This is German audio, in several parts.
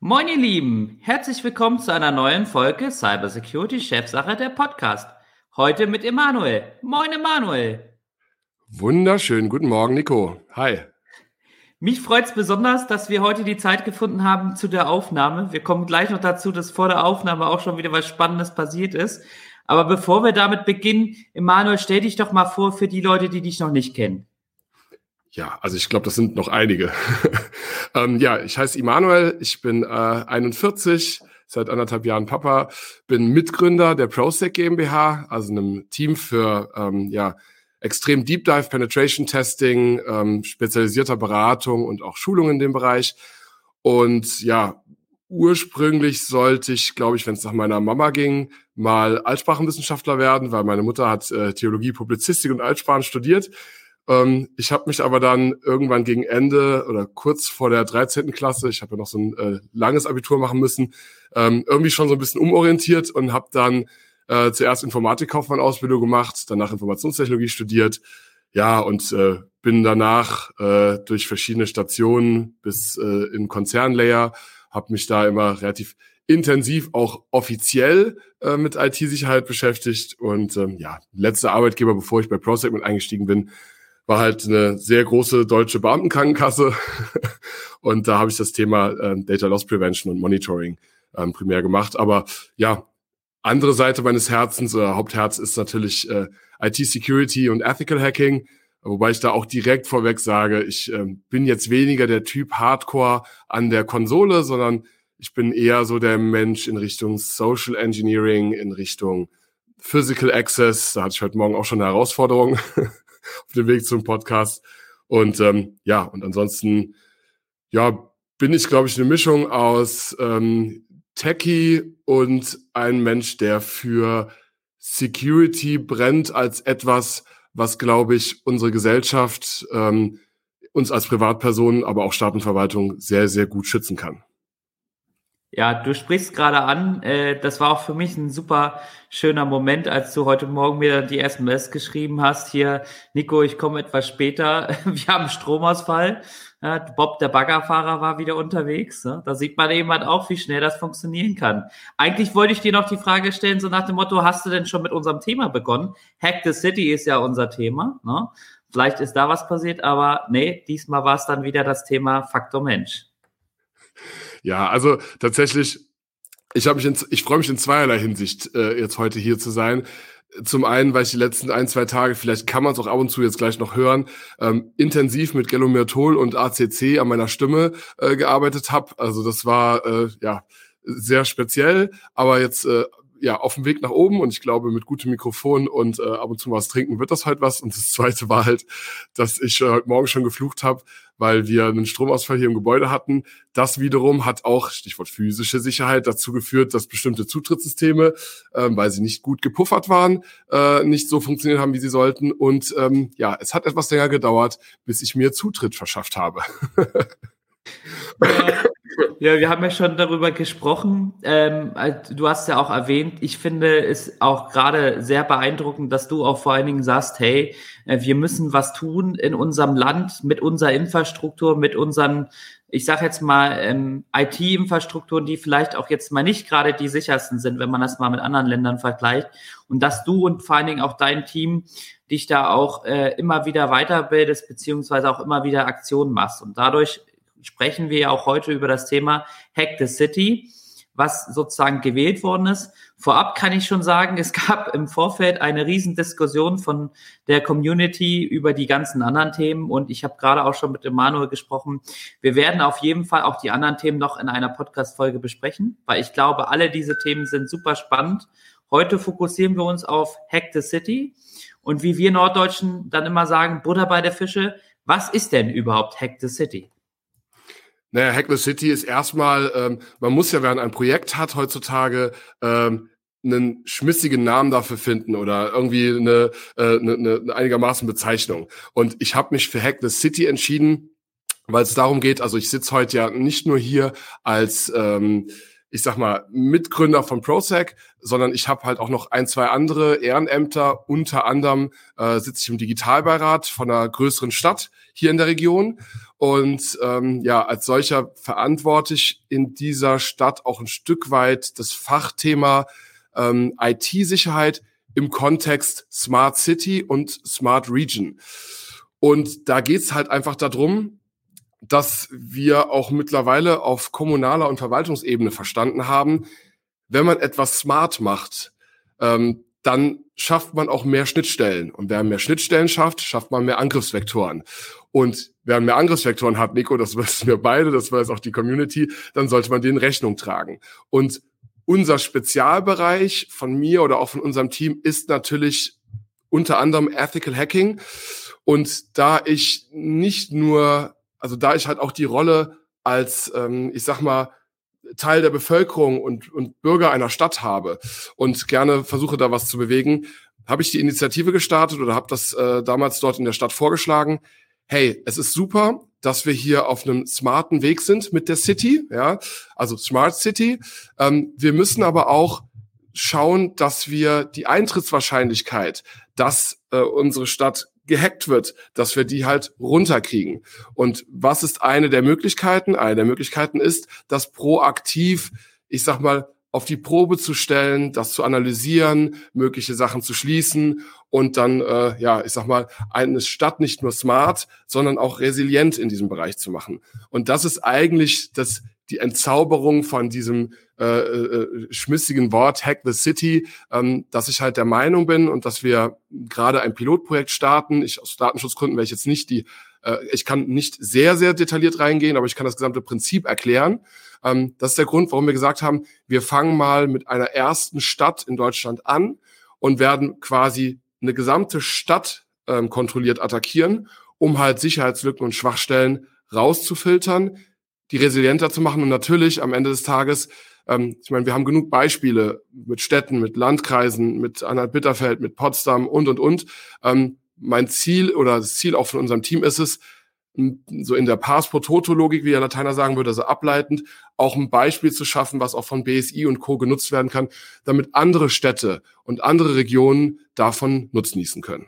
Moin ihr Lieben, herzlich willkommen zu einer neuen Folge Cybersecurity Chefsache der Podcast. Heute mit Emanuel. Moin Emanuel. Wunderschön, guten Morgen Nico. Hi. Mich freut es besonders, dass wir heute die Zeit gefunden haben zu der Aufnahme. Wir kommen gleich noch dazu, dass vor der Aufnahme auch schon wieder was Spannendes passiert ist. Aber bevor wir damit beginnen, Emanuel, stell dich doch mal vor für die Leute, die dich noch nicht kennen. Ja, also ich glaube, das sind noch einige. ähm, ja, ich heiße Immanuel, ich bin äh, 41, seit anderthalb Jahren Papa, bin Mitgründer der ProSec GmbH, also einem Team für ähm, ja, extrem Deep Dive Penetration Testing, ähm, spezialisierter Beratung und auch Schulung in dem Bereich. Und ja, ursprünglich sollte ich, glaube ich, wenn es nach meiner Mama ging, mal Altsprachenwissenschaftler werden, weil meine Mutter hat äh, Theologie, Publizistik und Altsprachen studiert. Ähm, ich habe mich aber dann irgendwann gegen Ende oder kurz vor der 13. Klasse, ich habe ja noch so ein äh, langes Abitur machen müssen, ähm, irgendwie schon so ein bisschen umorientiert und habe dann äh, zuerst Informatikkaufmann-Ausbildung gemacht, danach Informationstechnologie studiert, ja, und äh, bin danach äh, durch verschiedene Stationen bis äh, in Konzernlayer, habe mich da immer relativ intensiv auch offiziell äh, mit IT-Sicherheit beschäftigt und ähm, ja, letzter Arbeitgeber, bevor ich bei ProSegment eingestiegen bin, war halt eine sehr große deutsche Beamtenkrankenkasse. und da habe ich das Thema äh, Data Loss Prevention und Monitoring ähm, primär gemacht. Aber ja, andere Seite meines Herzens oder Hauptherz ist natürlich äh, IT-Security und Ethical Hacking. Wobei ich da auch direkt vorweg sage, ich äh, bin jetzt weniger der Typ Hardcore an der Konsole, sondern ich bin eher so der Mensch in Richtung Social Engineering, in Richtung Physical Access. Da hatte ich heute Morgen auch schon eine Herausforderung. auf dem Weg zum Podcast. Und ähm, ja, und ansonsten, ja, bin ich, glaube ich, eine Mischung aus ähm, Techie und ein Mensch, der für Security brennt als etwas, was, glaube ich, unsere Gesellschaft, ähm, uns als Privatpersonen, aber auch Staatenverwaltung sehr, sehr gut schützen kann. Ja, du sprichst gerade an. Äh, das war auch für mich ein super schöner Moment, als du heute Morgen mir die SMS geschrieben hast. Hier, Nico, ich komme etwas später. Wir haben Stromausfall. Ja, Bob, der Baggerfahrer, war wieder unterwegs. Ne? Da sieht man eben halt auch, wie schnell das funktionieren kann. Eigentlich wollte ich dir noch die Frage stellen, so nach dem Motto, hast du denn schon mit unserem Thema begonnen? Hack the City ist ja unser Thema. Ne? Vielleicht ist da was passiert, aber nee, diesmal war es dann wieder das Thema Faktor Mensch. Ja, also tatsächlich, ich habe mich, in, ich freue mich in zweierlei Hinsicht, äh, jetzt heute hier zu sein. Zum einen, weil ich die letzten ein, zwei Tage, vielleicht kann man es auch ab und zu jetzt gleich noch hören, ähm, intensiv mit Gelomertol und ACC an meiner Stimme äh, gearbeitet habe. Also das war äh, ja sehr speziell, aber jetzt äh, ja auf dem Weg nach oben und ich glaube mit gutem Mikrofon und äh, ab und zu was trinken wird das halt was. Und das zweite war halt, dass ich äh, heute Morgen schon geflucht habe, weil wir einen Stromausfall hier im Gebäude hatten. Das wiederum hat auch, Stichwort physische Sicherheit, dazu geführt, dass bestimmte Zutrittssysteme, ähm, weil sie nicht gut gepuffert waren, äh, nicht so funktioniert haben, wie sie sollten. Und ähm, ja, es hat etwas länger gedauert, bis ich mir Zutritt verschafft habe. Ja, wir haben ja schon darüber gesprochen. Ähm, du hast ja auch erwähnt, ich finde es auch gerade sehr beeindruckend, dass du auch vor allen Dingen sagst, hey, äh, wir müssen was tun in unserem Land mit unserer Infrastruktur, mit unseren, ich sage jetzt mal, ähm, IT-Infrastrukturen, die vielleicht auch jetzt mal nicht gerade die sichersten sind, wenn man das mal mit anderen Ländern vergleicht. Und dass du und vor allen Dingen auch dein Team dich da auch äh, immer wieder weiterbildest, beziehungsweise auch immer wieder Aktionen machst. Und dadurch sprechen wir ja auch heute über das Thema Hack the City, was sozusagen gewählt worden ist. Vorab kann ich schon sagen, es gab im Vorfeld eine Riesendiskussion von der Community über die ganzen anderen Themen und ich habe gerade auch schon mit Emanuel gesprochen. Wir werden auf jeden Fall auch die anderen Themen noch in einer Podcast-Folge besprechen, weil ich glaube, alle diese Themen sind super spannend. Heute fokussieren wir uns auf Hack the City und wie wir Norddeutschen dann immer sagen, Butter bei der Fische, was ist denn überhaupt Hack the City? Naja, Hack the City ist erstmal, ähm, man muss ja, wenn man ein Projekt hat heutzutage, ähm, einen schmissigen Namen dafür finden oder irgendwie eine, äh, eine, eine einigermaßen Bezeichnung. Und ich habe mich für Hack the City entschieden, weil es darum geht, also ich sitze heute ja nicht nur hier als ähm, ich sag mal, Mitgründer von ProSec, sondern ich habe halt auch noch ein, zwei andere Ehrenämter. Unter anderem äh, sitze ich im Digitalbeirat von einer größeren Stadt hier in der Region. Und ähm, ja, als solcher verantworte ich in dieser Stadt auch ein Stück weit das Fachthema ähm, IT-Sicherheit im Kontext Smart City und Smart Region. Und da geht's halt einfach darum, dass wir auch mittlerweile auf kommunaler und Verwaltungsebene verstanden haben, wenn man etwas smart macht, ähm, dann schafft man auch mehr Schnittstellen. Und wer mehr Schnittstellen schafft, schafft man mehr Angriffsvektoren. Und wer mehr Angriffsvektoren hat, Nico, das wissen wir beide, das weiß auch die Community, dann sollte man denen Rechnung tragen. Und unser Spezialbereich von mir oder auch von unserem Team ist natürlich unter anderem Ethical Hacking. Und da ich nicht nur also da ich halt auch die Rolle als, ähm, ich sag mal, Teil der Bevölkerung und, und Bürger einer Stadt habe und gerne versuche da was zu bewegen, habe ich die Initiative gestartet oder habe das äh, damals dort in der Stadt vorgeschlagen. Hey, es ist super, dass wir hier auf einem smarten Weg sind mit der City, ja, also Smart City. Ähm, wir müssen aber auch schauen, dass wir die Eintrittswahrscheinlichkeit, dass äh, unsere Stadt gehackt wird, dass wir die halt runterkriegen. Und was ist eine der Möglichkeiten? Eine der Möglichkeiten ist, das proaktiv, ich sag mal, auf die Probe zu stellen, das zu analysieren, mögliche Sachen zu schließen und dann, äh, ja, ich sag mal, eine Stadt nicht nur smart, sondern auch resilient in diesem Bereich zu machen. Und das ist eigentlich das die Entzauberung von diesem äh, äh, schmissigen Wort Hack the City, ähm, dass ich halt der Meinung bin und dass wir gerade ein Pilotprojekt starten. Ich aus Datenschutzgründen werde ich jetzt nicht die, äh, ich kann nicht sehr, sehr detailliert reingehen, aber ich kann das gesamte Prinzip erklären. Ähm, das ist der Grund, warum wir gesagt haben, wir fangen mal mit einer ersten Stadt in Deutschland an und werden quasi eine gesamte Stadt ähm, kontrolliert attackieren, um halt Sicherheitslücken und Schwachstellen rauszufiltern, die resilienter zu machen und natürlich am Ende des Tages, ähm, ich meine, wir haben genug Beispiele mit Städten, mit Landkreisen, mit Anhalt-Bitterfeld, mit Potsdam und, und, und. Ähm, mein Ziel oder das Ziel auch von unserem Team ist es, so in der Pars pro Toto Logik, wie der Lateiner sagen würde, also ableitend, auch ein Beispiel zu schaffen, was auch von BSI und Co. genutzt werden kann, damit andere Städte und andere Regionen davon nutzen können.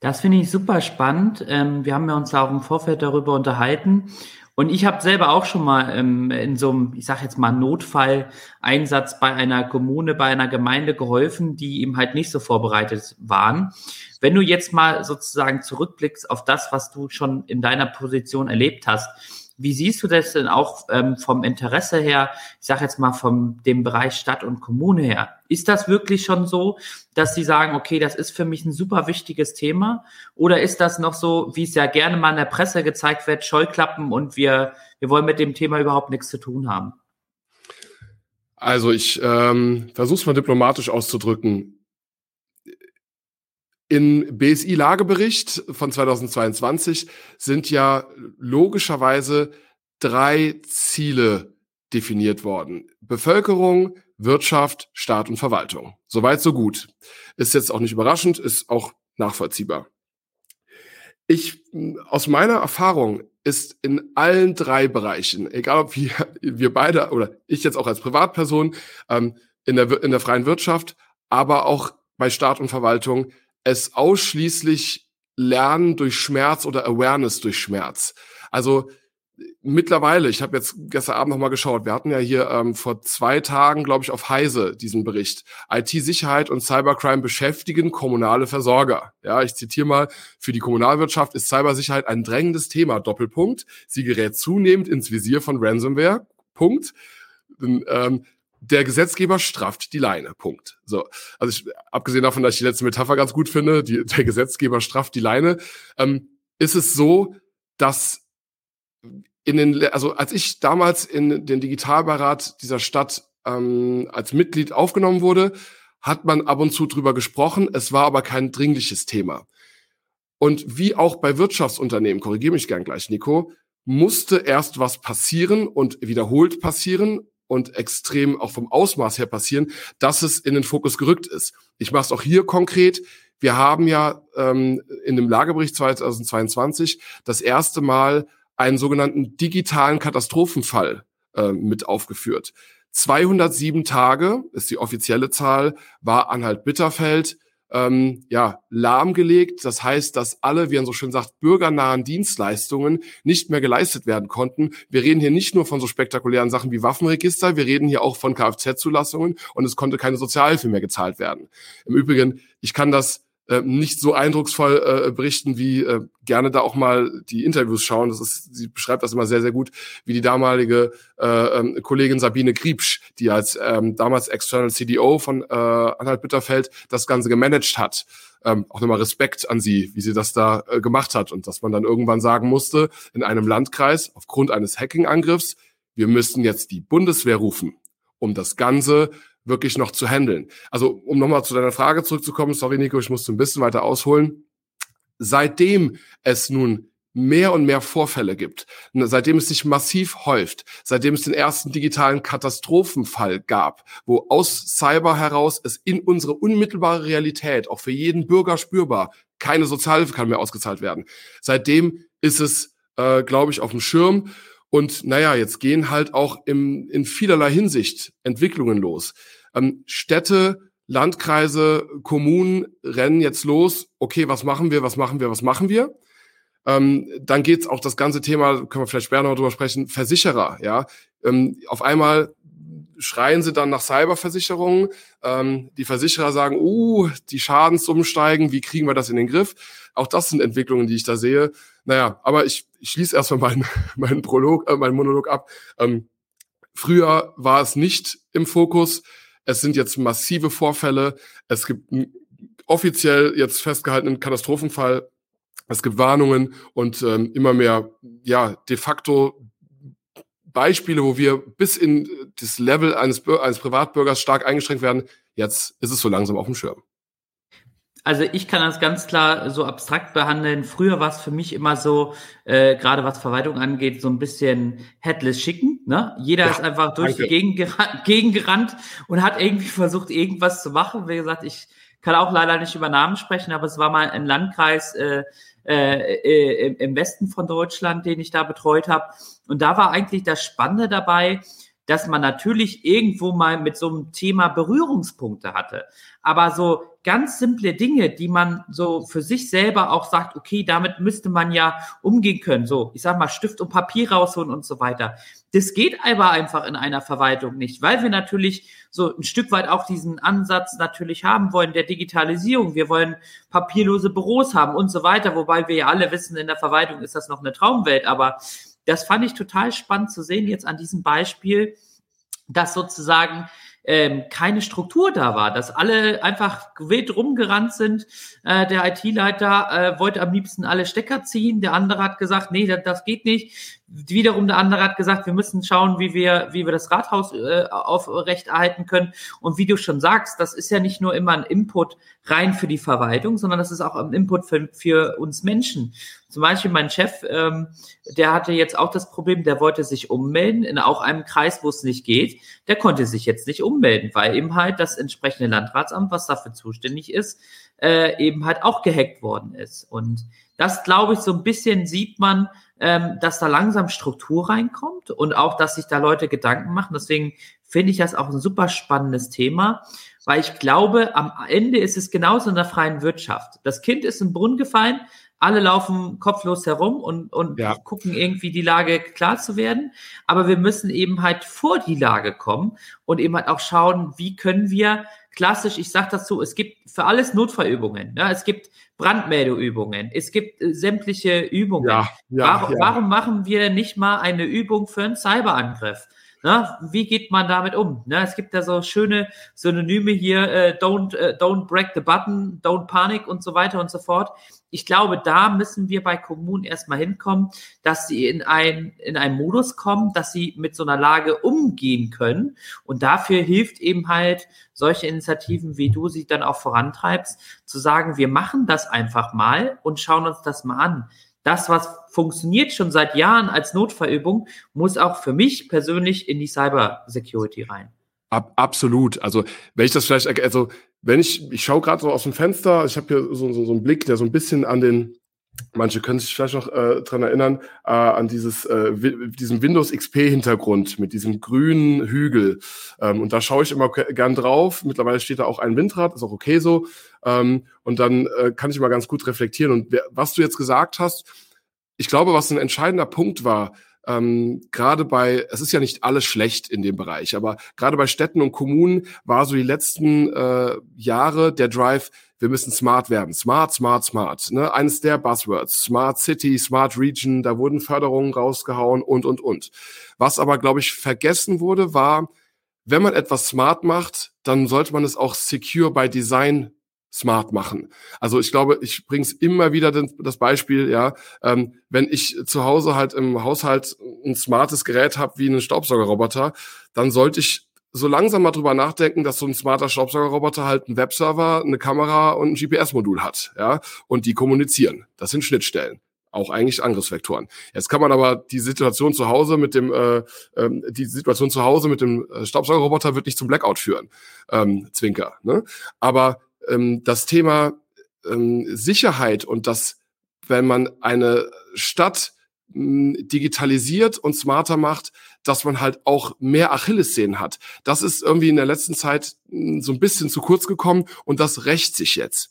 Das finde ich super spannend. Ähm, wir haben ja uns auch im Vorfeld darüber unterhalten. Und ich habe selber auch schon mal ähm, in so einem, ich sage jetzt mal, Notfalleinsatz bei einer Kommune, bei einer Gemeinde geholfen, die eben halt nicht so vorbereitet waren. Wenn du jetzt mal sozusagen zurückblickst auf das, was du schon in deiner Position erlebt hast, wie siehst du das denn auch ähm, vom Interesse her, ich sage jetzt mal vom dem Bereich Stadt und Kommune her? Ist das wirklich schon so, dass sie sagen, okay, das ist für mich ein super wichtiges Thema? Oder ist das noch so, wie es ja gerne mal in der Presse gezeigt wird, Scheuklappen und wir, wir wollen mit dem Thema überhaupt nichts zu tun haben? Also ich ähm, versuche es mal diplomatisch auszudrücken. In BSI-Lagebericht von 2022 sind ja logischerweise drei Ziele definiert worden. Bevölkerung, Wirtschaft, Staat und Verwaltung. Soweit, so gut. Ist jetzt auch nicht überraschend, ist auch nachvollziehbar. Ich, aus meiner Erfahrung ist in allen drei Bereichen, egal ob wir, wir beide oder ich jetzt auch als Privatperson, ähm, in, der, in der freien Wirtschaft, aber auch bei Staat und Verwaltung, es ausschließlich Lernen durch Schmerz oder Awareness durch Schmerz. Also mittlerweile, ich habe jetzt gestern Abend nochmal geschaut, wir hatten ja hier ähm, vor zwei Tagen, glaube ich, auf Heise diesen Bericht. IT-Sicherheit und Cybercrime beschäftigen kommunale Versorger. Ja, ich zitiere mal, für die Kommunalwirtschaft ist Cybersicherheit ein drängendes Thema. Doppelpunkt. Sie gerät zunehmend ins Visier von Ransomware. Punkt. Ähm, der Gesetzgeber strafft die Leine. Punkt. So, also ich, abgesehen davon, dass ich die letzte Metapher ganz gut finde, die, der Gesetzgeber strafft die Leine, ähm, ist es so, dass in den, also als ich damals in den Digitalbeirat dieser Stadt ähm, als Mitglied aufgenommen wurde, hat man ab und zu drüber gesprochen. Es war aber kein dringliches Thema. Und wie auch bei Wirtschaftsunternehmen, korrigiere mich gern gleich, Nico, musste erst was passieren und wiederholt passieren, und extrem auch vom Ausmaß her passieren, dass es in den Fokus gerückt ist. Ich mache es auch hier konkret. Wir haben ja ähm, in dem Lagebericht 2022 das erste Mal einen sogenannten digitalen Katastrophenfall äh, mit aufgeführt. 207 Tage ist die offizielle Zahl, war Anhalt Bitterfeld ähm, ja, lahmgelegt. Das heißt, dass alle, wie man so schön sagt, bürgernahen Dienstleistungen nicht mehr geleistet werden konnten. Wir reden hier nicht nur von so spektakulären Sachen wie Waffenregister, wir reden hier auch von Kfz-Zulassungen und es konnte keine Sozialhilfe mehr gezahlt werden. Im Übrigen, ich kann das äh, nicht so eindrucksvoll äh, berichten, wie äh, gerne da auch mal die Interviews schauen. Das ist, sie beschreibt das immer sehr, sehr gut, wie die damalige äh, ähm, Kollegin Sabine Kriebsch, die als ähm, damals External CDO von äh, Anhalt Bitterfeld das Ganze gemanagt hat. Ähm, auch nochmal Respekt an sie, wie sie das da äh, gemacht hat und dass man dann irgendwann sagen musste, in einem Landkreis aufgrund eines Hacking-Angriffs, wir müssen jetzt die Bundeswehr rufen, um das Ganze wirklich noch zu handeln. Also um nochmal zu deiner Frage zurückzukommen, sorry Nico, ich musste ein bisschen weiter ausholen. Seitdem es nun mehr und mehr Vorfälle gibt, ne, seitdem es sich massiv häuft, seitdem es den ersten digitalen Katastrophenfall gab, wo aus Cyber heraus es in unsere unmittelbare Realität, auch für jeden Bürger spürbar, keine Sozialhilfe kann mehr ausgezahlt werden. Seitdem ist es, äh, glaube ich, auf dem Schirm. Und naja, jetzt gehen halt auch im, in vielerlei Hinsicht Entwicklungen los. Ähm, Städte, Landkreise, Kommunen rennen jetzt los. Okay, was machen wir, was machen wir, was machen wir? Ähm, dann geht's auch das ganze Thema, können wir vielleicht später noch drüber sprechen, Versicherer. Ja, ähm, auf einmal schreien sie dann nach Cyberversicherungen. Ähm, die Versicherer sagen, uh, die Schadenssummen steigen, wie kriegen wir das in den Griff? Auch das sind Entwicklungen, die ich da sehe. Naja, aber ich, ich schließe erstmal meinen, meinen Prolog, äh, meinen Monolog ab. Ähm, früher war es nicht im Fokus. Es sind jetzt massive Vorfälle. Es gibt offiziell jetzt festgehaltenen Katastrophenfall. Es gibt Warnungen und ähm, immer mehr, ja, de facto Beispiele, wo wir bis in das Level eines, eines Privatbürgers stark eingeschränkt werden. Jetzt ist es so langsam auf dem Schirm. Also ich kann das ganz klar so abstrakt behandeln. Früher war es für mich immer so, äh, gerade was Verwaltung angeht, so ein bisschen headless schicken. Ne? Jeder ja, ist einfach durch danke. die Gegend, gerannt, Gegend gerannt und hat irgendwie versucht, irgendwas zu machen. Wie gesagt, ich kann auch leider nicht über Namen sprechen, aber es war mal ein Landkreis äh, äh, äh im Westen von Deutschland, den ich da betreut habe. Und da war eigentlich das Spannende dabei, dass man natürlich irgendwo mal mit so einem Thema Berührungspunkte hatte. Aber so ganz simple Dinge, die man so für sich selber auch sagt, okay, damit müsste man ja umgehen können. So, ich sag mal, Stift und Papier rausholen und so weiter. Das geht aber einfach in einer Verwaltung nicht, weil wir natürlich so ein Stück weit auch diesen Ansatz natürlich haben wollen der Digitalisierung. Wir wollen papierlose Büros haben und so weiter, wobei wir ja alle wissen, in der Verwaltung ist das noch eine Traumwelt, aber das fand ich total spannend zu sehen jetzt an diesem Beispiel, dass sozusagen ähm, keine Struktur da war, dass alle einfach wild rumgerannt sind. Äh, der IT-Leiter äh, wollte am liebsten alle Stecker ziehen, der andere hat gesagt, nee, das, das geht nicht. Wiederum der andere hat gesagt, wir müssen schauen, wie wir, wie wir das Rathaus äh, aufrechterhalten können. Und wie du schon sagst, das ist ja nicht nur immer ein Input rein für die Verwaltung, sondern das ist auch ein Input für, für uns Menschen. Zum Beispiel mein Chef, ähm, der hatte jetzt auch das Problem, der wollte sich ummelden in auch einem Kreis, wo es nicht geht. Der konnte sich jetzt nicht ummelden, weil eben halt das entsprechende Landratsamt, was dafür zuständig ist, äh, eben halt auch gehackt worden ist. Und das, glaube ich, so ein bisschen sieht man, ähm, dass da langsam Struktur reinkommt und auch, dass sich da Leute Gedanken machen. Deswegen finde ich das auch ein super spannendes Thema, weil ich glaube, am Ende ist es genauso in der freien Wirtschaft. Das Kind ist im Brunnen gefallen, alle laufen kopflos herum und, und ja. gucken irgendwie die Lage klar zu werden. Aber wir müssen eben halt vor die Lage kommen und eben halt auch schauen, wie können wir klassisch, ich sage das so, es gibt für alles Notfallübungen. Ne? Es gibt Brandmeldeübungen, es gibt äh, sämtliche Übungen. Ja, ja, warum, ja. warum machen wir nicht mal eine Übung für einen Cyberangriff? Na, wie geht man damit um? Na, es gibt da so schöne Synonyme hier, äh, don't, äh, don't break the button, don't panic und so weiter und so fort. Ich glaube, da müssen wir bei Kommunen erstmal hinkommen, dass sie in ein, in einen Modus kommen, dass sie mit so einer Lage umgehen können. Und dafür hilft eben halt solche Initiativen, wie du sie dann auch vorantreibst, zu sagen, wir machen das einfach mal und schauen uns das mal an. das, was funktioniert schon seit Jahren als Notfallübung, muss auch für mich persönlich in die Cyber Security rein. Ab, absolut. Also wenn ich das vielleicht, also wenn ich, ich schaue gerade so aus dem Fenster, ich habe hier so, so, so einen Blick, der so ein bisschen an den, manche können sich vielleicht noch äh, dran erinnern, äh, an dieses, äh, diesem Windows XP-Hintergrund mit diesem grünen Hügel. Ähm, und da schaue ich immer gern drauf. Mittlerweile steht da auch ein Windrad, ist auch okay so. Ähm, und dann äh, kann ich immer ganz gut reflektieren. Und wer, was du jetzt gesagt hast, ich glaube, was ein entscheidender Punkt war, ähm, gerade bei, es ist ja nicht alles schlecht in dem Bereich, aber gerade bei Städten und Kommunen war so die letzten äh, Jahre der Drive, wir müssen smart werden. Smart, smart, smart. Ne? Eines der Buzzwords. Smart City, Smart Region, da wurden Förderungen rausgehauen und, und, und. Was aber, glaube ich, vergessen wurde, war, wenn man etwas smart macht, dann sollte man es auch secure by Design smart machen. Also ich glaube, ich bringe es immer wieder den, das Beispiel, ja, ähm, wenn ich zu Hause halt im Haushalt ein smartes Gerät habe wie einen Staubsaugerroboter, dann sollte ich so langsam mal drüber nachdenken, dass so ein smarter Staubsaugerroboter halt einen Webserver, eine Kamera und ein GPS-Modul hat, ja, und die kommunizieren. Das sind Schnittstellen auch eigentlich Angriffsvektoren. Jetzt kann man aber die Situation zu Hause mit dem äh, ähm, die Situation zu Hause mit dem äh, Staubsaugerroboter wird nicht zum Blackout führen, ähm, Zwinker. Ne? Aber ähm, das Thema ähm, Sicherheit und das, wenn man eine Stadt hm, digitalisiert und smarter macht, dass man halt auch mehr Achillessehnen hat. Das ist irgendwie in der letzten Zeit hm, so ein bisschen zu kurz gekommen und das rächt sich jetzt.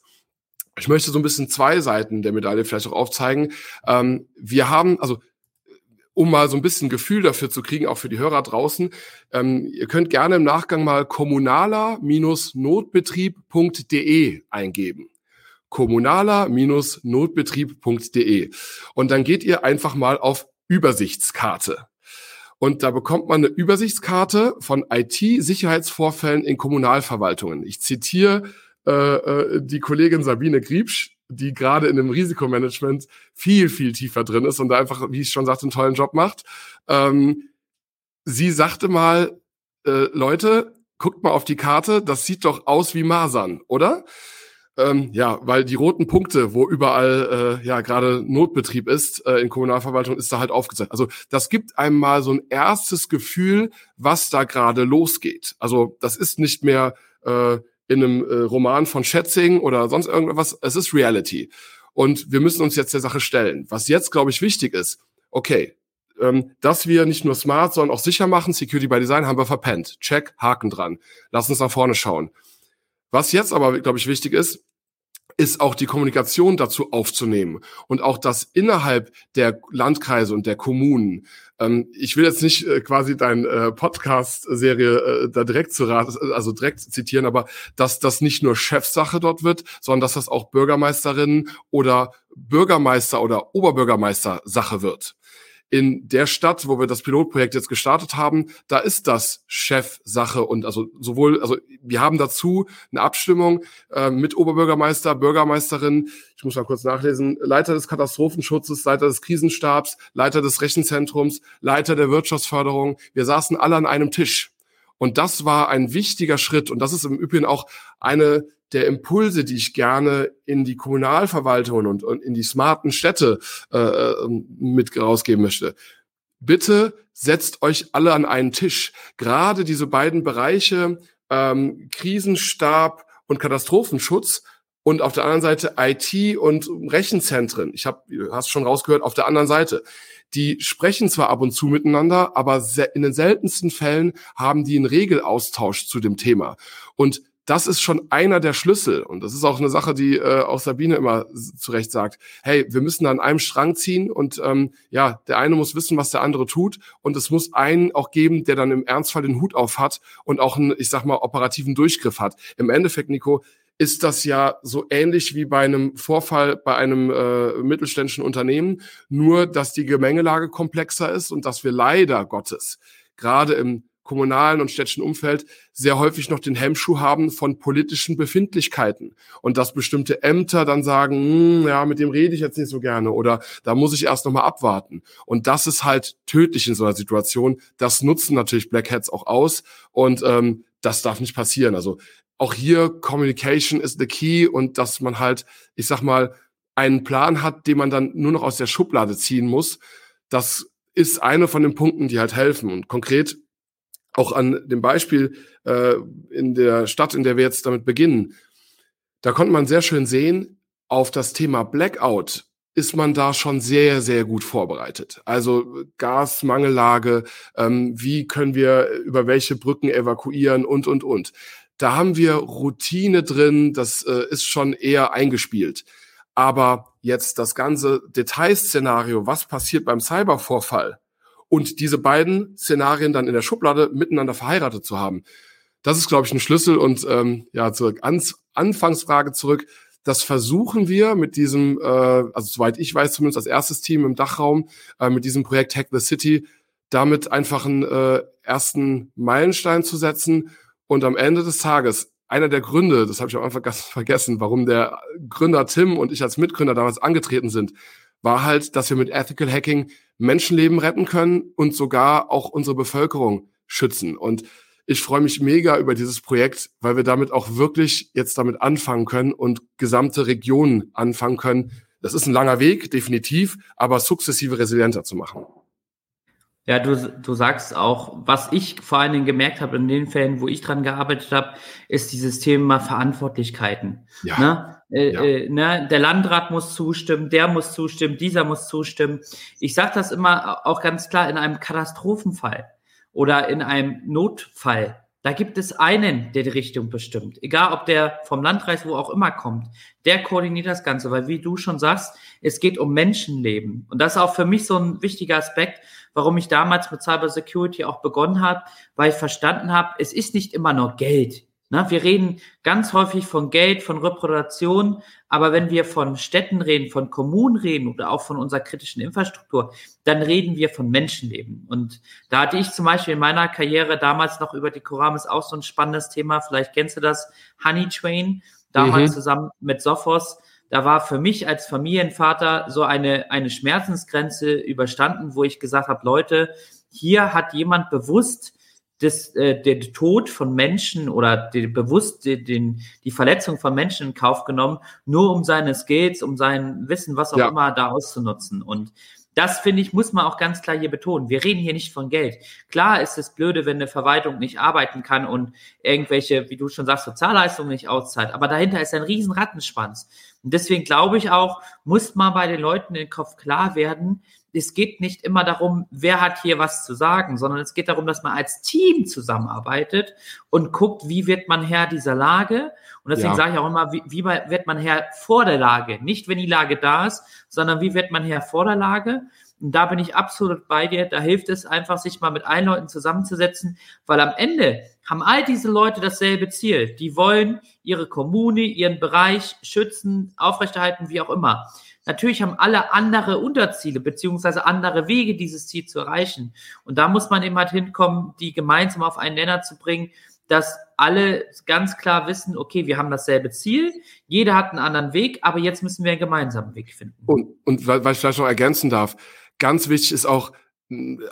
Ich möchte so ein bisschen zwei Seiten der Medaille vielleicht auch aufzeigen. Ähm, wir haben, also um mal so ein bisschen Gefühl dafür zu kriegen, auch für die Hörer draußen. Ähm, ihr könnt gerne im Nachgang mal kommunaler-notbetrieb.de eingeben. kommunaler-notbetrieb.de. Und dann geht ihr einfach mal auf Übersichtskarte. Und da bekommt man eine Übersichtskarte von IT-Sicherheitsvorfällen in Kommunalverwaltungen. Ich zitiere äh, äh, die Kollegin Sabine Griebsch, die gerade in dem Risikomanagement viel, viel tiefer drin ist und da einfach, wie ich schon sagte, einen tollen Job macht. Ähm, sie sagte mal, äh, Leute, guckt mal auf die Karte, das sieht doch aus wie Masern, oder? Ähm, ja, weil die roten Punkte, wo überall äh, ja gerade Notbetrieb ist äh, in Kommunalverwaltung, ist da halt aufgezeigt. Also das gibt einem mal so ein erstes Gefühl, was da gerade losgeht. Also das ist nicht mehr äh, in einem äh, Roman von Schätzing oder sonst irgendwas. Es ist Reality. Und wir müssen uns jetzt der Sache stellen. Was jetzt, glaube ich, wichtig ist, okay, ähm, dass wir nicht nur smart, sondern auch sicher machen, Security by Design haben wir verpennt. Check, Haken dran. Lass uns nach vorne schauen. Was jetzt aber, glaube ich, wichtig ist, ist auch die Kommunikation dazu aufzunehmen und auch das innerhalb der Landkreise und der Kommunen. Ähm, ich will jetzt nicht äh, quasi dein äh, Podcast-Serie äh, da direkt zu Rat, also direkt zitieren, aber dass das nicht nur Chefsache dort wird, sondern dass das auch Bürgermeisterinnen oder Bürgermeister oder Oberbürgermeister Sache wird in der Stadt, wo wir das Pilotprojekt jetzt gestartet haben, da ist das Chefsache und also sowohl, also wir haben dazu eine Abstimmung äh, mit Oberbürgermeister, Bürgermeisterin, ich muss mal kurz nachlesen, Leiter des Katastrophenschutzes, Leiter des Krisenstabs, Leiter des Rechenzentrums, Leiter der Wirtschaftsförderung. Wir saßen alle an einem Tisch. Und das war ein wichtiger Schritt. Und das ist im Übrigen auch eine der Impulse, die ich gerne in die Kommunalverwaltung und, und in die smarten Städte äh, äh, mit rausgeben möchte. Bitte setzt euch alle an einen Tisch. Gerade diese beiden Bereiche ähm, Krisenstab und Katastrophenschutz und auf der anderen Seite IT und Rechenzentren. Ich habe, hast schon rausgehört, auf der anderen Seite. Die sprechen zwar ab und zu miteinander, aber in den seltensten Fällen haben die einen Regelaustausch zu dem Thema. Und das ist schon einer der Schlüssel. Und das ist auch eine Sache, die äh, auch Sabine immer zu Recht sagt. Hey, wir müssen an einem Strang ziehen und ähm, ja, der eine muss wissen, was der andere tut. Und es muss einen auch geben, der dann im Ernstfall den Hut auf hat und auch einen, ich sag mal, operativen Durchgriff hat. Im Endeffekt, Nico, ist das ja so ähnlich wie bei einem Vorfall bei einem äh, mittelständischen Unternehmen, nur dass die Gemengelage komplexer ist und dass wir leider Gottes gerade im kommunalen und städtischen Umfeld sehr häufig noch den Hemmschuh haben von politischen Befindlichkeiten und dass bestimmte Ämter dann sagen, hm, ja, mit dem rede ich jetzt nicht so gerne oder da muss ich erst noch mal abwarten. Und das ist halt tödlich in so einer Situation. Das nutzen natürlich Black Hats auch aus und ähm, das darf nicht passieren. Also auch hier Communication is the key und dass man halt, ich sag mal, einen Plan hat, den man dann nur noch aus der Schublade ziehen muss. Das ist eine von den Punkten, die halt helfen. Und konkret auch an dem Beispiel äh, in der Stadt, in der wir jetzt damit beginnen, da konnte man sehr schön sehen, auf das Thema Blackout ist man da schon sehr, sehr gut vorbereitet. Also Gasmangellage, ähm, wie können wir über welche Brücken evakuieren und, und, und. Da haben wir Routine drin, das äh, ist schon eher eingespielt. Aber jetzt das ganze Detailszenario, was passiert beim Cybervorfall und diese beiden Szenarien dann in der Schublade miteinander verheiratet zu haben, das ist, glaube ich, ein Schlüssel. Und ähm, ja, zur Ans Anfangsfrage zurück. Das versuchen wir mit diesem, äh, also soweit ich weiß, zumindest als erstes Team im Dachraum, äh, mit diesem Projekt Hack the City, damit einfach einen äh, ersten Meilenstein zu setzen und am Ende des Tages einer der Gründe, das habe ich am Anfang ganz vergessen, warum der Gründer Tim und ich als Mitgründer damals angetreten sind, war halt, dass wir mit Ethical Hacking Menschenleben retten können und sogar auch unsere Bevölkerung schützen. Und ich freue mich mega über dieses Projekt, weil wir damit auch wirklich jetzt damit anfangen können und gesamte Regionen anfangen können. Das ist ein langer Weg, definitiv, aber sukzessive resilienter zu machen. Ja, du, du sagst auch, was ich vor allen Dingen gemerkt habe in den Fällen, wo ich dran gearbeitet habe, ist dieses Thema Verantwortlichkeiten. Ja. Ne? Äh, ja. Äh, ne? Der Landrat muss zustimmen, der muss zustimmen, dieser muss zustimmen. Ich sage das immer auch ganz klar in einem Katastrophenfall oder in einem Notfall. Da gibt es einen, der die Richtung bestimmt. Egal, ob der vom Landkreis, wo auch immer kommt. Der koordiniert das Ganze, weil wie du schon sagst, es geht um Menschenleben. Und das ist auch für mich so ein wichtiger Aspekt, warum ich damals mit Cyber Security auch begonnen habe, weil ich verstanden habe, es ist nicht immer nur Geld. Ne? Wir reden ganz häufig von Geld, von Reproduktion, aber wenn wir von Städten reden, von Kommunen reden oder auch von unserer kritischen Infrastruktur, dann reden wir von Menschenleben. Und da hatte ich zum Beispiel in meiner Karriere damals noch über die Koramis auch so ein spannendes Thema, vielleicht kennst du das, Honey Train, damals mhm. zusammen mit Sophos da war für mich als Familienvater so eine, eine Schmerzensgrenze überstanden, wo ich gesagt habe, Leute, hier hat jemand bewusst das, äh, den Tod von Menschen oder die, bewusst den, die Verletzung von Menschen in Kauf genommen, nur um seine Skills, um sein Wissen, was auch ja. immer, da auszunutzen. Und das finde ich, muss man auch ganz klar hier betonen. Wir reden hier nicht von Geld. Klar ist es blöde, wenn eine Verwaltung nicht arbeiten kann und irgendwelche, wie du schon sagst, Sozialleistungen nicht auszahlt. Aber dahinter ist ein riesen Rattenschwanz. Und deswegen glaube ich auch, muss man bei den Leuten den Kopf klar werden, es geht nicht immer darum, wer hat hier was zu sagen, sondern es geht darum, dass man als Team zusammenarbeitet und guckt, wie wird man Herr dieser Lage. Und deswegen ja. sage ich auch immer, wie, wie wird man Herr vor der Lage? Nicht, wenn die Lage da ist, sondern wie wird man Herr vor der Lage? Und da bin ich absolut bei dir. Da hilft es einfach, sich mal mit allen Leuten zusammenzusetzen, weil am Ende haben all diese Leute dasselbe Ziel. Die wollen ihre Kommune, ihren Bereich schützen, aufrechterhalten, wie auch immer. Natürlich haben alle andere Unterziele beziehungsweise andere Wege, dieses Ziel zu erreichen. Und da muss man eben halt hinkommen, die gemeinsam auf einen Nenner zu bringen, dass alle ganz klar wissen, okay, wir haben dasselbe Ziel, jeder hat einen anderen Weg, aber jetzt müssen wir einen gemeinsamen Weg finden. Und, und weil, ich vielleicht noch ergänzen darf, ganz wichtig ist auch,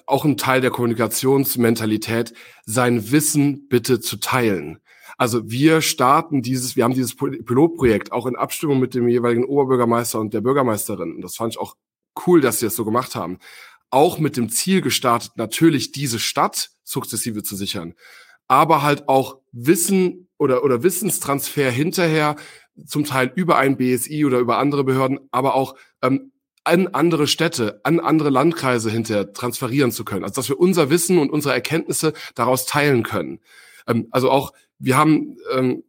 auch ein Teil der Kommunikationsmentalität, sein Wissen bitte zu teilen. Also wir starten dieses, wir haben dieses Pilotprojekt auch in Abstimmung mit dem jeweiligen Oberbürgermeister und der Bürgermeisterin. Und das fand ich auch cool, dass sie das so gemacht haben. Auch mit dem Ziel gestartet, natürlich diese Stadt sukzessive zu sichern, aber halt auch Wissen oder, oder Wissenstransfer hinterher, zum Teil über ein BSI oder über andere Behörden, aber auch ähm, an andere Städte, an andere Landkreise hinterher transferieren zu können. Also dass wir unser Wissen und unsere Erkenntnisse daraus teilen können. Ähm, also auch wir haben, ähm,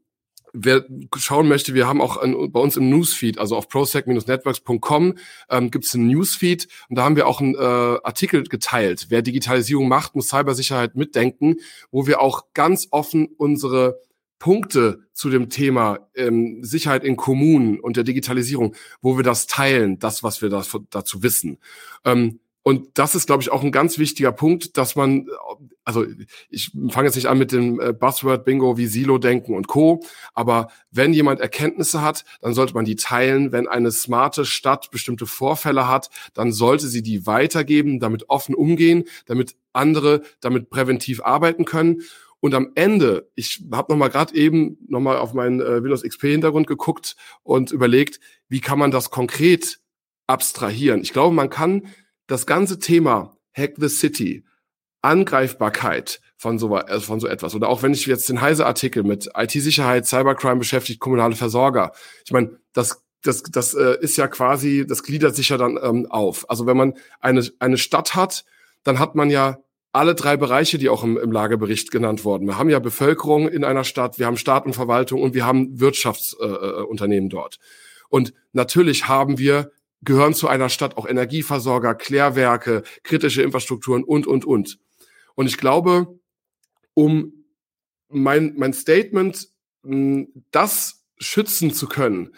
wer schauen möchte, wir haben auch ein, bei uns im Newsfeed, also auf prosec-networks.com ähm, gibt es einen Newsfeed und da haben wir auch einen äh, Artikel geteilt. Wer Digitalisierung macht, muss Cybersicherheit mitdenken, wo wir auch ganz offen unsere Punkte zu dem Thema ähm, Sicherheit in Kommunen und der Digitalisierung, wo wir das teilen, das, was wir das, dazu wissen. Ähm, und das ist, glaube ich, auch ein ganz wichtiger Punkt, dass man, also ich fange jetzt nicht an mit dem äh, Buzzword-Bingo wie Silo-Denken und Co., aber wenn jemand Erkenntnisse hat, dann sollte man die teilen. Wenn eine smarte Stadt bestimmte Vorfälle hat, dann sollte sie die weitergeben, damit offen umgehen, damit andere damit präventiv arbeiten können. Und am Ende, ich habe noch mal gerade eben noch mal auf meinen äh, Windows XP Hintergrund geguckt und überlegt, wie kann man das konkret abstrahieren. Ich glaube, man kann das ganze Thema Hack the City, Angreifbarkeit von so, äh, von so etwas. Oder auch wenn ich jetzt den Heise-Artikel mit IT-Sicherheit, Cybercrime beschäftigt, kommunale Versorger. Ich meine, das das, das äh, ist ja quasi, das gliedert sich ja dann ähm, auf. Also wenn man eine, eine Stadt hat, dann hat man ja alle drei Bereiche, die auch im, im Lagebericht genannt wurden. Wir haben ja Bevölkerung in einer Stadt, wir haben Staat und Verwaltung und wir haben Wirtschaftsunternehmen äh, äh dort. Und natürlich haben wir gehören zu einer Stadt auch Energieversorger, Klärwerke, kritische Infrastrukturen und, und, und. Und ich glaube, um mein, mein Statement, das schützen zu können,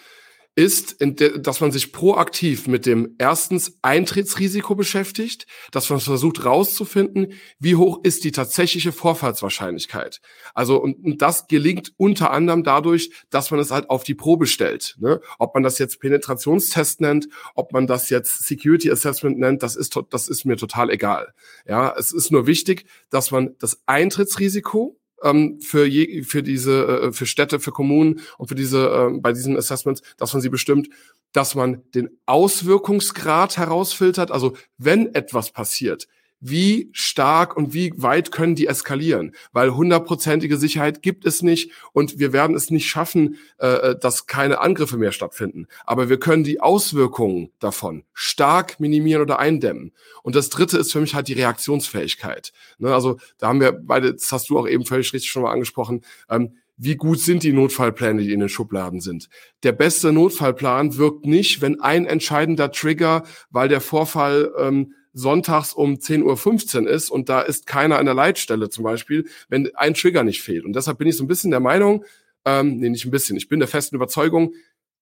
ist, dass man sich proaktiv mit dem erstens Eintrittsrisiko beschäftigt, dass man versucht rauszufinden, wie hoch ist die tatsächliche Vorfallswahrscheinlichkeit. Also und, und das gelingt unter anderem dadurch, dass man es halt auf die Probe stellt. Ne? Ob man das jetzt Penetrationstest nennt, ob man das jetzt Security Assessment nennt, das ist das ist mir total egal. Ja, es ist nur wichtig, dass man das Eintrittsrisiko ähm, für, je, für diese, äh, für Städte, für Kommunen und für diese, äh, bei diesen Assessments, dass man sie bestimmt, dass man den Auswirkungsgrad herausfiltert. Also wenn etwas passiert, wie stark und wie weit können die eskalieren? Weil hundertprozentige Sicherheit gibt es nicht und wir werden es nicht schaffen, äh, äh, dass keine Angriffe mehr stattfinden. Aber wir können die Auswirkungen davon stark minimieren oder eindämmen. Und das Dritte ist für mich halt die Reaktionsfähigkeit. Ne, also da haben wir beide, das hast du auch eben völlig richtig schon mal angesprochen, ähm, wie gut sind die Notfallpläne, die in den Schubladen sind. Der beste Notfallplan wirkt nicht, wenn ein entscheidender Trigger, weil der Vorfall ähm, sonntags um 10.15 Uhr ist und da ist keiner an der Leitstelle zum Beispiel, wenn ein Trigger nicht fehlt. Und deshalb bin ich so ein bisschen der Meinung, ähm, nee, nicht ein bisschen, ich bin der festen Überzeugung,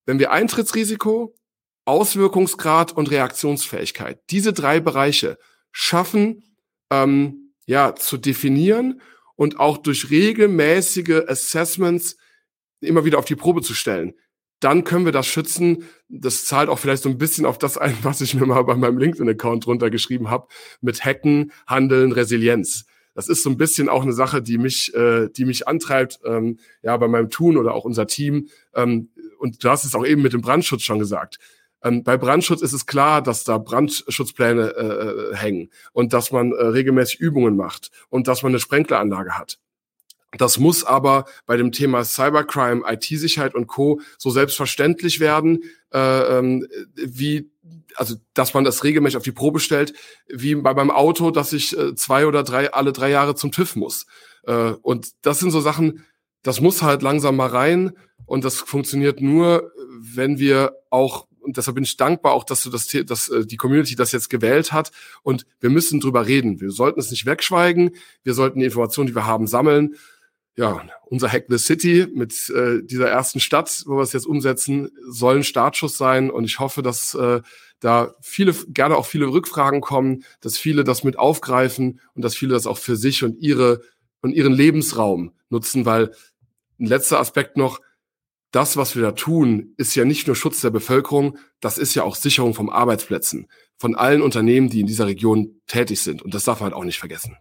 wenn wir Eintrittsrisiko, Auswirkungsgrad und Reaktionsfähigkeit, diese drei Bereiche schaffen, ähm, ja, zu definieren und auch durch regelmäßige Assessments immer wieder auf die Probe zu stellen, dann können wir das schützen. Das zahlt auch vielleicht so ein bisschen auf das ein, was ich mir mal bei meinem LinkedIn-Account drunter geschrieben habe, mit Hacken, Handeln, Resilienz. Das ist so ein bisschen auch eine Sache, die mich, äh, die mich antreibt, ähm, ja, bei meinem Tun oder auch unser Team. Ähm, und du hast es auch eben mit dem Brandschutz schon gesagt. Ähm, bei Brandschutz ist es klar, dass da Brandschutzpläne äh, äh hängen und dass man äh, regelmäßig Übungen macht und dass man eine Sprenkleranlage hat. Das muss aber bei dem Thema Cybercrime, IT-Sicherheit und Co. so selbstverständlich werden, äh, ähm, wie also dass man das regelmäßig auf die Probe stellt, wie bei beim Auto, dass ich äh, zwei oder drei alle drei Jahre zum TÜV muss. Äh, und das sind so Sachen, das muss halt langsam mal rein und das funktioniert nur, wenn wir auch und deshalb bin ich dankbar auch, dass du das, dass äh, die Community das jetzt gewählt hat. Und wir müssen drüber reden. Wir sollten es nicht wegschweigen. Wir sollten die Informationen, die wir haben, sammeln ja, unser Hack the City mit äh, dieser ersten Stadt, wo wir es jetzt umsetzen, soll ein Startschuss sein. Und ich hoffe, dass äh, da viele, gerne auch viele Rückfragen kommen, dass viele das mit aufgreifen und dass viele das auch für sich und ihre und ihren Lebensraum nutzen, weil ein letzter Aspekt noch, das, was wir da tun, ist ja nicht nur Schutz der Bevölkerung, das ist ja auch Sicherung von Arbeitsplätzen, von allen Unternehmen, die in dieser Region tätig sind. Und das darf man halt auch nicht vergessen.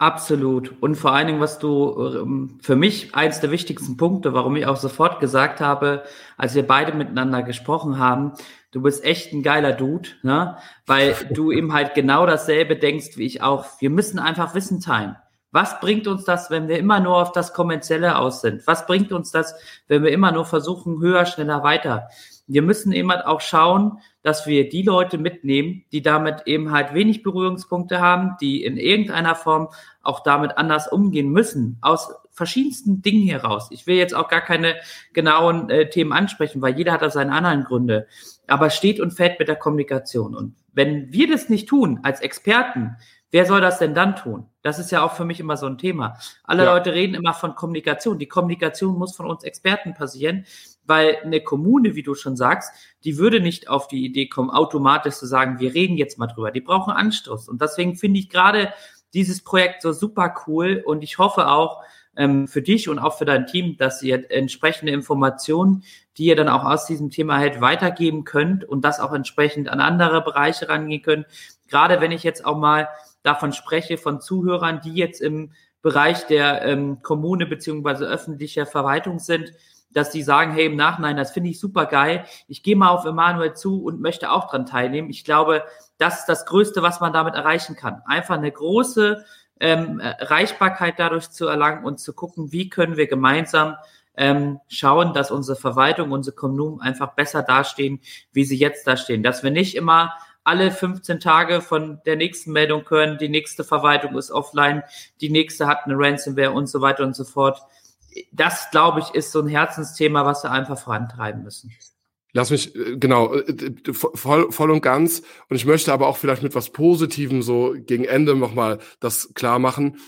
Absolut. Und vor allen Dingen, was du ähm, für mich eins der wichtigsten Punkte, warum ich auch sofort gesagt habe, als wir beide miteinander gesprochen haben, du bist echt ein geiler Dude, ne? weil du eben halt genau dasselbe denkst wie ich auch. Wir müssen einfach Wissen teilen. Was bringt uns das, wenn wir immer nur auf das Kommerzielle aus sind? Was bringt uns das, wenn wir immer nur versuchen, höher, schneller, weiter? Wir müssen eben halt auch schauen, dass wir die Leute mitnehmen, die damit eben halt wenig Berührungspunkte haben, die in irgendeiner Form auch damit anders umgehen müssen, aus verschiedensten Dingen heraus. Ich will jetzt auch gar keine genauen äh, Themen ansprechen, weil jeder hat da seine anderen Gründe. Aber steht und fällt mit der Kommunikation. Und wenn wir das nicht tun als Experten, Wer soll das denn dann tun? Das ist ja auch für mich immer so ein Thema. Alle ja. Leute reden immer von Kommunikation. Die Kommunikation muss von uns Experten passieren, weil eine Kommune, wie du schon sagst, die würde nicht auf die Idee kommen, automatisch zu sagen, wir reden jetzt mal drüber. Die brauchen Anstoß. Und deswegen finde ich gerade dieses Projekt so super cool und ich hoffe auch, ähm, für dich und auch für dein Team, dass ihr entsprechende Informationen, die ihr dann auch aus diesem Thema halt weitergeben könnt und das auch entsprechend an andere Bereiche rangehen könnt. Gerade wenn ich jetzt auch mal davon spreche, von Zuhörern, die jetzt im Bereich der ähm, Kommune beziehungsweise öffentlicher Verwaltung sind, dass die sagen, hey, im Nachhinein, das finde ich super geil. Ich gehe mal auf Emanuel zu und möchte auch dran teilnehmen. Ich glaube, das ist das Größte, was man damit erreichen kann. Einfach eine große ähm, Erreichbarkeit dadurch zu erlangen und zu gucken, wie können wir gemeinsam ähm, schauen, dass unsere Verwaltung, unsere Kommunen einfach besser dastehen, wie sie jetzt dastehen. Dass wir nicht immer alle 15 Tage von der nächsten Meldung hören, die nächste Verwaltung ist offline, die nächste hat eine Ransomware und so weiter und so fort. Das, glaube ich, ist so ein Herzensthema, was wir einfach vorantreiben müssen. Lass mich, äh, genau, äh, voll, voll und ganz. Und ich möchte aber auch vielleicht mit was Positivem so gegen Ende nochmal das klar machen.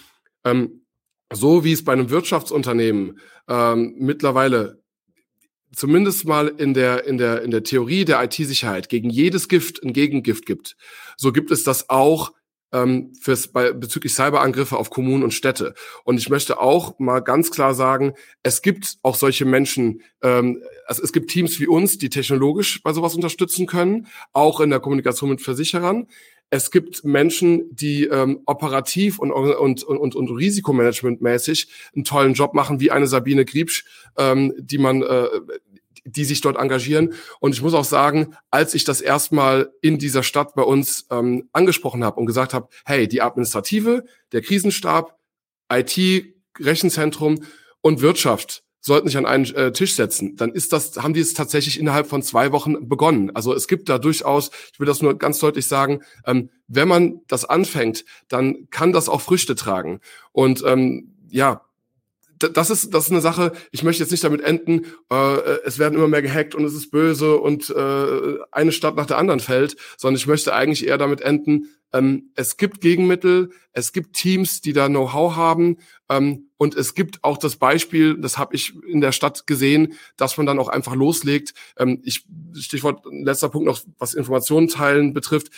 Ähm, so wie es bei einem Wirtschaftsunternehmen ähm, mittlerweile zumindest mal in der, in der, in der Theorie der IT-Sicherheit gegen jedes Gift ein Gegengift gibt, so gibt es das auch ähm, fürs, bei, bezüglich Cyberangriffe auf Kommunen und Städte. Und ich möchte auch mal ganz klar sagen, es gibt auch solche Menschen, ähm, also es gibt Teams wie uns, die technologisch bei sowas unterstützen können, auch in der Kommunikation mit Versicherern. Es gibt Menschen, die ähm, operativ und, und, und, und risikomanagementmäßig einen tollen Job machen, wie eine Sabine Griebsch, ähm, die man äh, die sich dort engagieren. Und ich muss auch sagen, als ich das erstmal in dieser Stadt bei uns ähm, angesprochen habe und gesagt habe, hey, die Administrative, der Krisenstab, IT, Rechenzentrum und Wirtschaft sollten sich an einen äh, Tisch setzen, dann ist das, haben die es tatsächlich innerhalb von zwei Wochen begonnen. Also es gibt da durchaus, ich will das nur ganz deutlich sagen, ähm, wenn man das anfängt, dann kann das auch Früchte tragen. Und ähm, ja, das ist, das ist eine Sache, ich möchte jetzt nicht damit enden, äh, es werden immer mehr gehackt und es ist böse und äh, eine Stadt nach der anderen fällt, sondern ich möchte eigentlich eher damit enden, ähm, es gibt Gegenmittel, es gibt Teams, die da Know-how haben ähm, und es gibt auch das Beispiel, das habe ich in der Stadt gesehen, dass man dann auch einfach loslegt. Ähm, ich Stichwort letzter Punkt noch, was Informationen teilen betrifft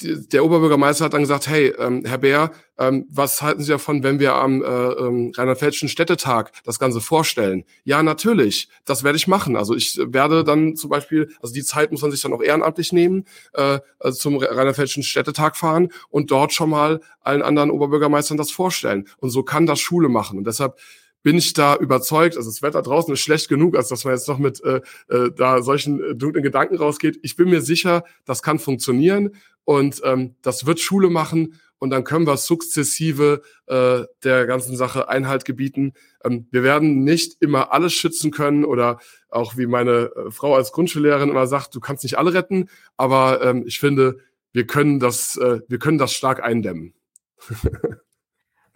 der Oberbürgermeister hat dann gesagt, hey, ähm, Herr Bär, ähm, was halten Sie davon, wenn wir am äh, ähm, Rheinland-Pfälzischen Städtetag das Ganze vorstellen? Ja, natürlich, das werde ich machen. Also ich werde dann zum Beispiel, also die Zeit muss man sich dann auch ehrenamtlich nehmen, äh, also zum Rheinland-Pfälzischen Städtetag fahren und dort schon mal allen anderen Oberbürgermeistern das vorstellen. Und so kann das Schule machen. Und deshalb bin ich da überzeugt, also das Wetter draußen ist schlecht genug, als dass man jetzt noch mit äh, äh, da solchen äh, dunklen Gedanken rausgeht. Ich bin mir sicher, das kann funktionieren und ähm, das wird Schule machen und dann können wir sukzessive äh, der ganzen Sache Einhalt gebieten. Ähm, wir werden nicht immer alles schützen können oder auch wie meine äh, Frau als Grundschullehrerin immer sagt, du kannst nicht alle retten, aber ähm, ich finde, wir können das, äh, wir können das stark eindämmen.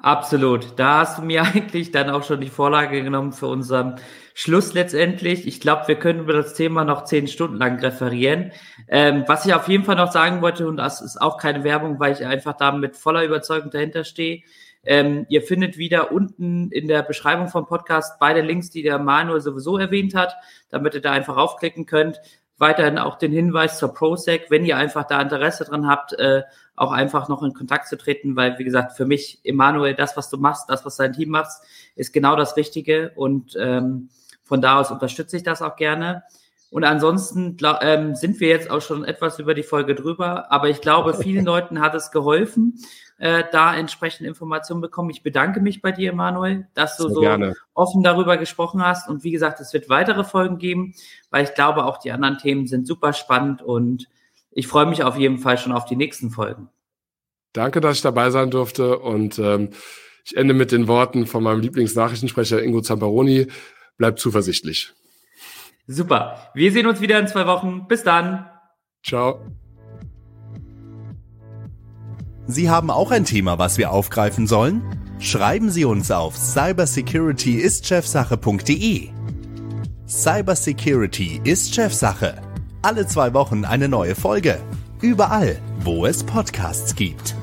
Absolut. Da hast du mir eigentlich dann auch schon die Vorlage genommen für unseren Schluss letztendlich. Ich glaube, wir können über das Thema noch zehn Stunden lang referieren. Ähm, was ich auf jeden Fall noch sagen wollte, und das ist auch keine Werbung, weil ich einfach da mit voller Überzeugung dahinter stehe. Ähm, ihr findet wieder unten in der Beschreibung vom Podcast beide Links, die der Manuel sowieso erwähnt hat, damit ihr da einfach aufklicken könnt. Weiterhin auch den Hinweis zur ProSec, wenn ihr einfach da Interesse dran habt, äh, auch einfach noch in Kontakt zu treten, weil, wie gesagt, für mich, Emanuel, das, was du machst, das, was dein Team macht, ist genau das Richtige und ähm, von da aus unterstütze ich das auch gerne. Und ansonsten glaub, ähm, sind wir jetzt auch schon etwas über die Folge drüber, aber ich glaube, vielen Leuten hat es geholfen, äh, da entsprechende Informationen bekommen. Ich bedanke mich bei dir, Emanuel, dass du Sehr so gerne. offen darüber gesprochen hast. Und wie gesagt, es wird weitere Folgen geben, weil ich glaube, auch die anderen Themen sind super spannend und ich freue mich auf jeden Fall schon auf die nächsten Folgen. Danke, dass ich dabei sein durfte und ähm, ich ende mit den Worten von meinem Lieblingsnachrichtensprecher Ingo Zamparoni. Bleibt zuversichtlich. Super. Wir sehen uns wieder in zwei Wochen. Bis dann. Ciao. Sie haben auch ein Thema, was wir aufgreifen sollen? Schreiben Sie uns auf cybersecurityistchefsache.de. Cybersecurity ist Chefsache. Alle zwei Wochen eine neue Folge. Überall, wo es Podcasts gibt.